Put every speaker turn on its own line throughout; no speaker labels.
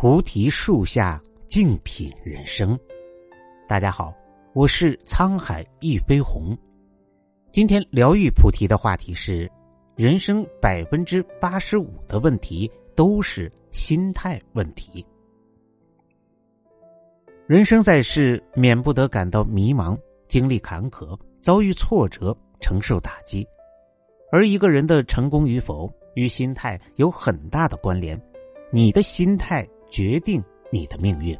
菩提树下静品人生。大家好，我是沧海一飞鸿。今天疗愈菩提的话题是：人生百分之八十五的问题都是心态问题。人生在世，免不得感到迷茫，经历坎坷，遭遇挫折，承受打击。而一个人的成功与否，与心态有很大的关联。你的心态。决定你的命运。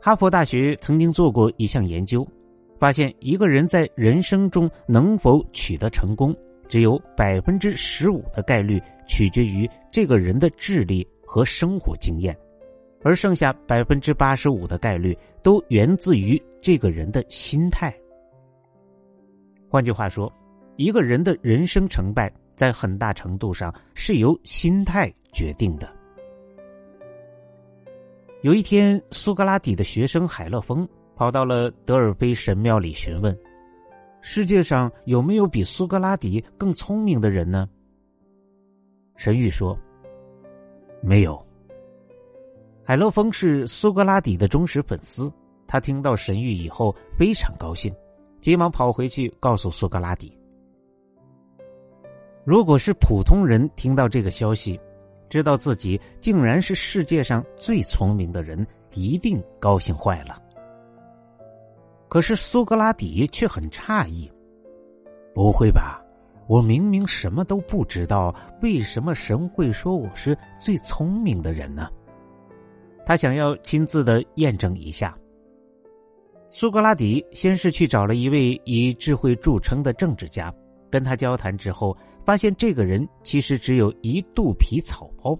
哈佛大学曾经做过一项研究，发现一个人在人生中能否取得成功，只有百分之十五的概率取决于这个人的智力和生活经验，而剩下百分之八十五的概率都源自于这个人的心态。换句话说，一个人的人生成败，在很大程度上是由心态决定的。有一天，苏格拉底的学生海勒峰跑到了德尔菲神庙里询问：“世界上有没有比苏格拉底更聪明的人呢？”神谕说：“没有。”海勒峰是苏格拉底的忠实粉丝，他听到神谕以后非常高兴，急忙跑回去告诉苏格拉底。如果是普通人听到这个消息，知道自己竟然是世界上最聪明的人，一定高兴坏了。可是苏格拉底却很诧异：“不会吧？我明明什么都不知道，为什么神会说我是最聪明的人呢？”他想要亲自的验证一下。苏格拉底先是去找了一位以智慧著称的政治家，跟他交谈之后。发现这个人其实只有一肚皮草包，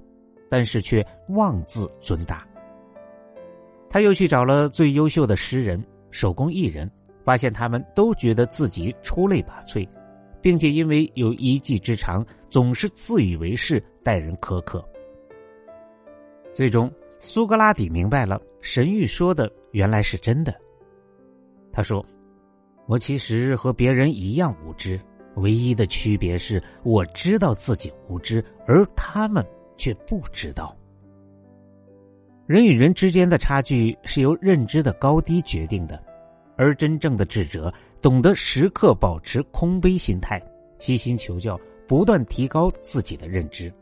但是却妄自尊大。他又去找了最优秀的诗人、手工艺人，发现他们都觉得自己出类拔萃，并且因为有一技之长，总是自以为是，待人苛刻。最终，苏格拉底明白了神谕说的原来是真的。他说：“我其实和别人一样无知。”唯一的区别是我知道自己无知，而他们却不知道。人与人之间的差距是由认知的高低决定的，而真正的智者懂得时刻保持空杯心态，悉心求教，不断提高自己的认知。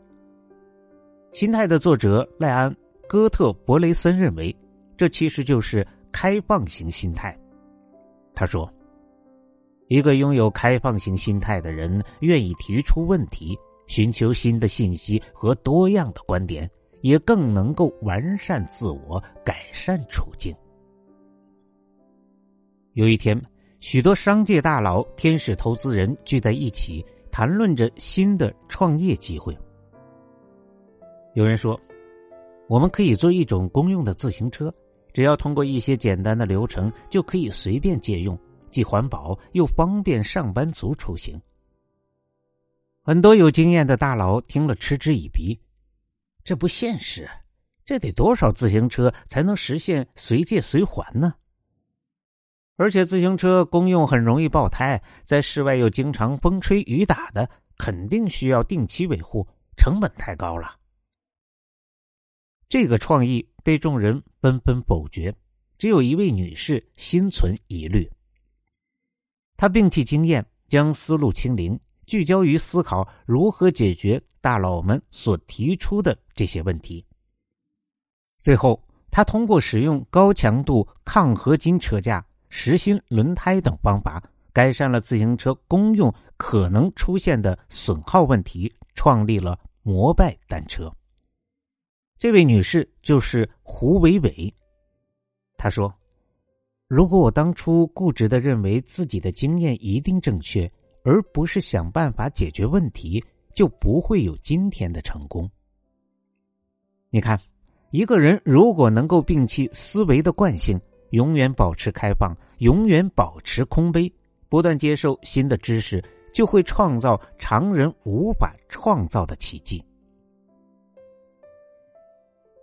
心态的作者赖安·哥特伯雷森认为，这其实就是开放型心态。他说。一个拥有开放型心态的人，愿意提出问题，寻求新的信息和多样的观点，也更能够完善自我，改善处境。有一天，许多商界大佬、天使投资人聚在一起，谈论着新的创业机会。有人说：“我们可以做一种公用的自行车，只要通过一些简单的流程，就可以随便借用。”既环保又方便上班族出行。很多有经验的大佬听了嗤之以鼻：“这不现实，这得多少自行车才能实现随借随还呢？而且自行车公用很容易爆胎，在室外又经常风吹雨打的，肯定需要定期维护，成本太高了。”这个创意被众人纷纷否决，只有一位女士心存疑虑。他摒弃经验，将思路清零，聚焦于思考如何解决大佬们所提出的这些问题。最后，他通过使用高强度抗合金车架、实心轮胎等方法，改善了自行车公用可能出现的损耗问题，创立了摩拜单车。这位女士就是胡伟伟，她说。如果我当初固执的认为自己的经验一定正确，而不是想办法解决问题，就不会有今天的成功。你看，一个人如果能够摒弃思维的惯性，永远保持开放，永远保持空杯，不断接受新的知识，就会创造常人无法创造的奇迹。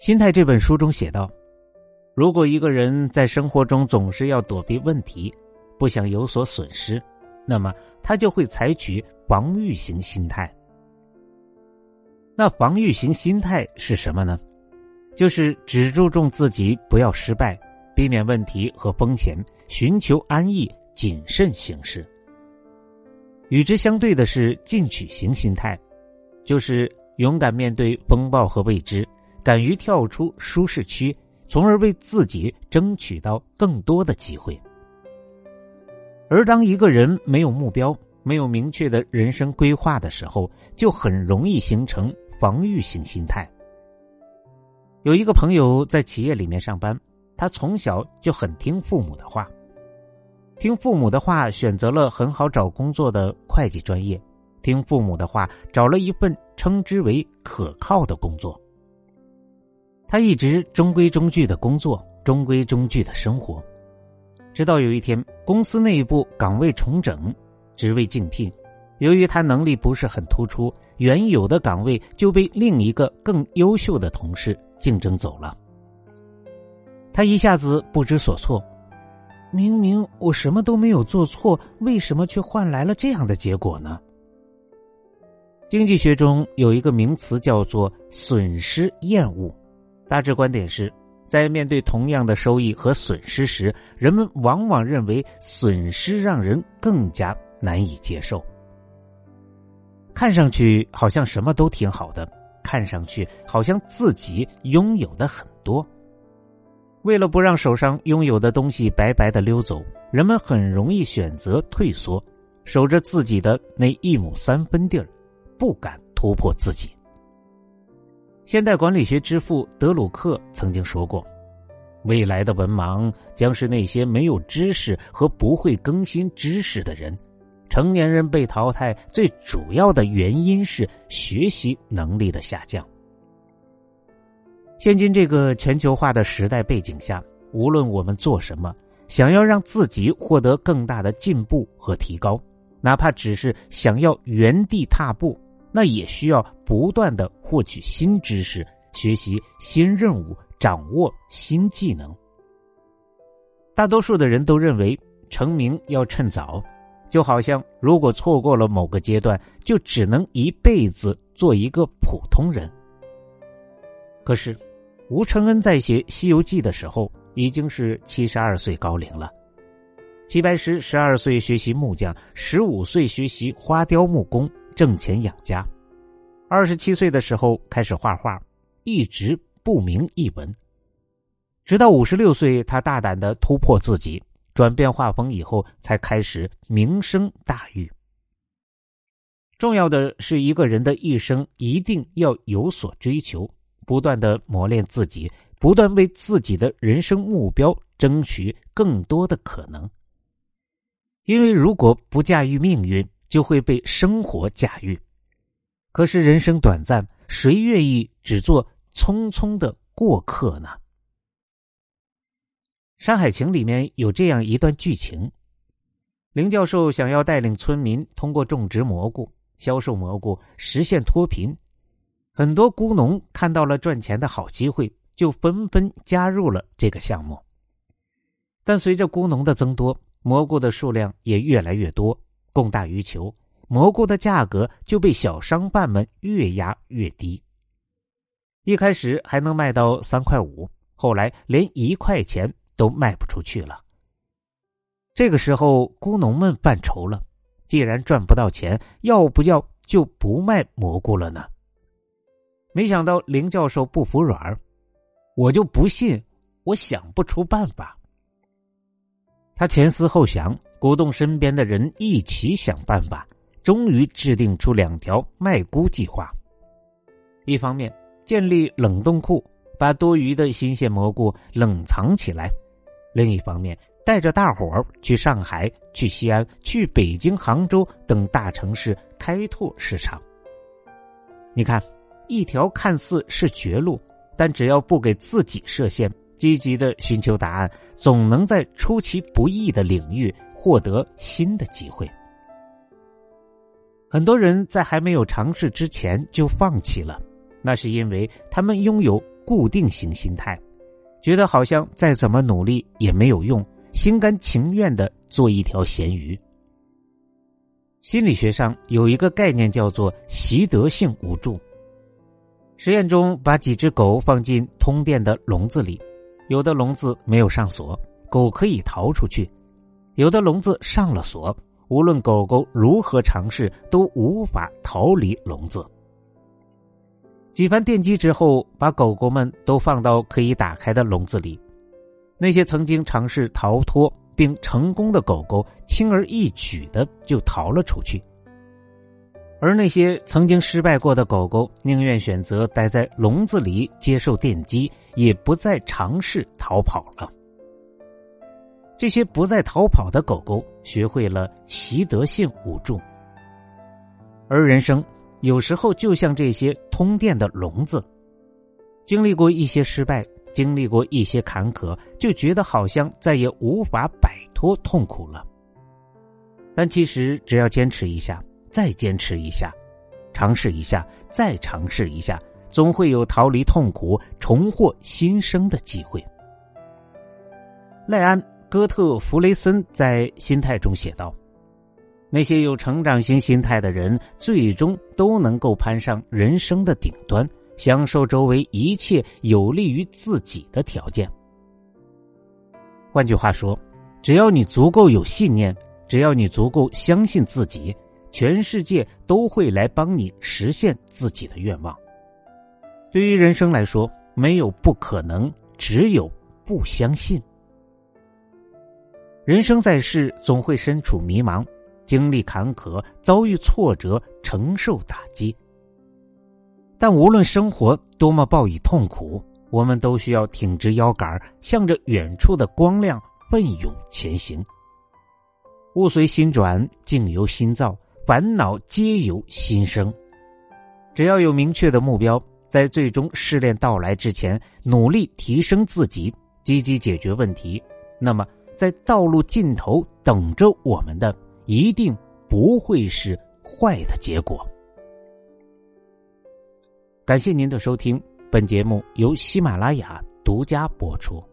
《心态》这本书中写道。如果一个人在生活中总是要躲避问题，不想有所损失，那么他就会采取防御型心态。那防御型心态是什么呢？就是只注重自己不要失败，避免问题和风险，寻求安逸，谨慎行事。与之相对的是进取型心态，就是勇敢面对风暴和未知，敢于跳出舒适区，从而为自己争取到更多的机会。而当一个人没有目标，没有明确的人生规划的时候，就很容易形成防御型心态。有一个朋友在企业里面上班，他从小就很听父母的话。听父母的话，选择了很好找工作的会计专业；听父母的话，找了一份称之为可靠的工作。他一直中规中矩的工作，中规中矩的生活，直到有一天，公司内部岗位重整，职位竞聘，由于他能力不是很突出，原有的岗位就被另一个更优秀的同事竞争走了。他一下子不知所措。明明我什么都没有做错，为什么却换来了这样的结果呢？经济学中有一个名词叫做“损失厌恶”，大致观点是，在面对同样的收益和损失时，人们往往认为损失让人更加难以接受。看上去好像什么都挺好的，看上去好像自己拥有的很多。为了不让手上拥有的东西白白的溜走，人们很容易选择退缩，守着自己的那一亩三分地儿，不敢突破自己。现代管理学之父德鲁克曾经说过：“未来的文盲将是那些没有知识和不会更新知识的人。成年人被淘汰最主要的原因是学习能力的下降。”现今这个全球化的时代背景下，无论我们做什么，想要让自己获得更大的进步和提高，哪怕只是想要原地踏步，那也需要不断的获取新知识、学习新任务、掌握新技能。大多数的人都认为成名要趁早，就好像如果错过了某个阶段，就只能一辈子做一个普通人。可是。吴承恩在写《西游记》的时候已经是七十二岁高龄了。齐白石十二岁学习木匠，十五岁学习花雕木工，挣钱养家。二十七岁的时候开始画画，一直不名一文。直到五十六岁，他大胆的突破自己，转变画风以后，才开始名声大誉。重要的是，一个人的一生一定要有所追求。不断的磨练自己，不断为自己的人生目标争取更多的可能。因为如果不驾驭命运，就会被生活驾驭。可是人生短暂，谁愿意只做匆匆的过客呢？《山海情》里面有这样一段剧情：林教授想要带领村民通过种植蘑菇、销售蘑菇实现脱贫。很多菇农看到了赚钱的好机会，就纷纷加入了这个项目。但随着菇农的增多，蘑菇的数量也越来越多，供大于求，蘑菇的价格就被小商贩们越压越低。一开始还能卖到三块五，后来连一块钱都卖不出去了。这个时候，菇农们犯愁了：既然赚不到钱，要不要就不卖蘑菇了呢？没想到林教授不服软我就不信我想不出办法。他前思后想，鼓动身边的人一起想办法，终于制定出两条卖菇计划：一方面建立冷冻库，把多余的新鲜蘑菇冷藏起来；另一方面带着大伙儿去上海、去西安、去北京、杭州等大城市开拓市场。你看。一条看似是绝路，但只要不给自己设限，积极的寻求答案，总能在出其不意的领域获得新的机会。很多人在还没有尝试之前就放弃了，那是因为他们拥有固定型心态，觉得好像再怎么努力也没有用，心甘情愿的做一条咸鱼。心理学上有一个概念叫做习得性无助。实验中，把几只狗放进通电的笼子里，有的笼子没有上锁，狗可以逃出去；有的笼子上了锁，无论狗狗如何尝试，都无法逃离笼子。几番电击之后，把狗狗们都放到可以打开的笼子里。那些曾经尝试逃脱并成功的狗狗，轻而易举的就逃了出去。而那些曾经失败过的狗狗，宁愿选择待在笼子里接受电击，也不再尝试逃跑了。这些不再逃跑的狗狗，学会了习得性无助。而人生有时候就像这些通电的笼子，经历过一些失败，经历过一些坎坷，就觉得好像再也无法摆脱痛苦了。但其实，只要坚持一下。再坚持一下，尝试一下，再尝试一下，总会有逃离痛苦、重获新生的机会。赖安·戈特弗雷森在《心态》中写道：“那些有成长型心态的人，最终都能够攀上人生的顶端，享受周围一切有利于自己的条件。”换句话说，只要你足够有信念，只要你足够相信自己。全世界都会来帮你实现自己的愿望。对于人生来说，没有不可能，只有不相信。人生在世，总会身处迷茫，经历坎坷，遭遇挫折，承受打击。但无论生活多么暴以痛苦，我们都需要挺直腰杆，向着远处的光亮奋勇前行。物随心转，境由心造。烦恼皆由心生，只要有明确的目标，在最终试炼到来之前，努力提升自己，积极解决问题，那么在道路尽头等着我们的，一定不会是坏的结果。感谢您的收听，本节目由喜马拉雅独家播出。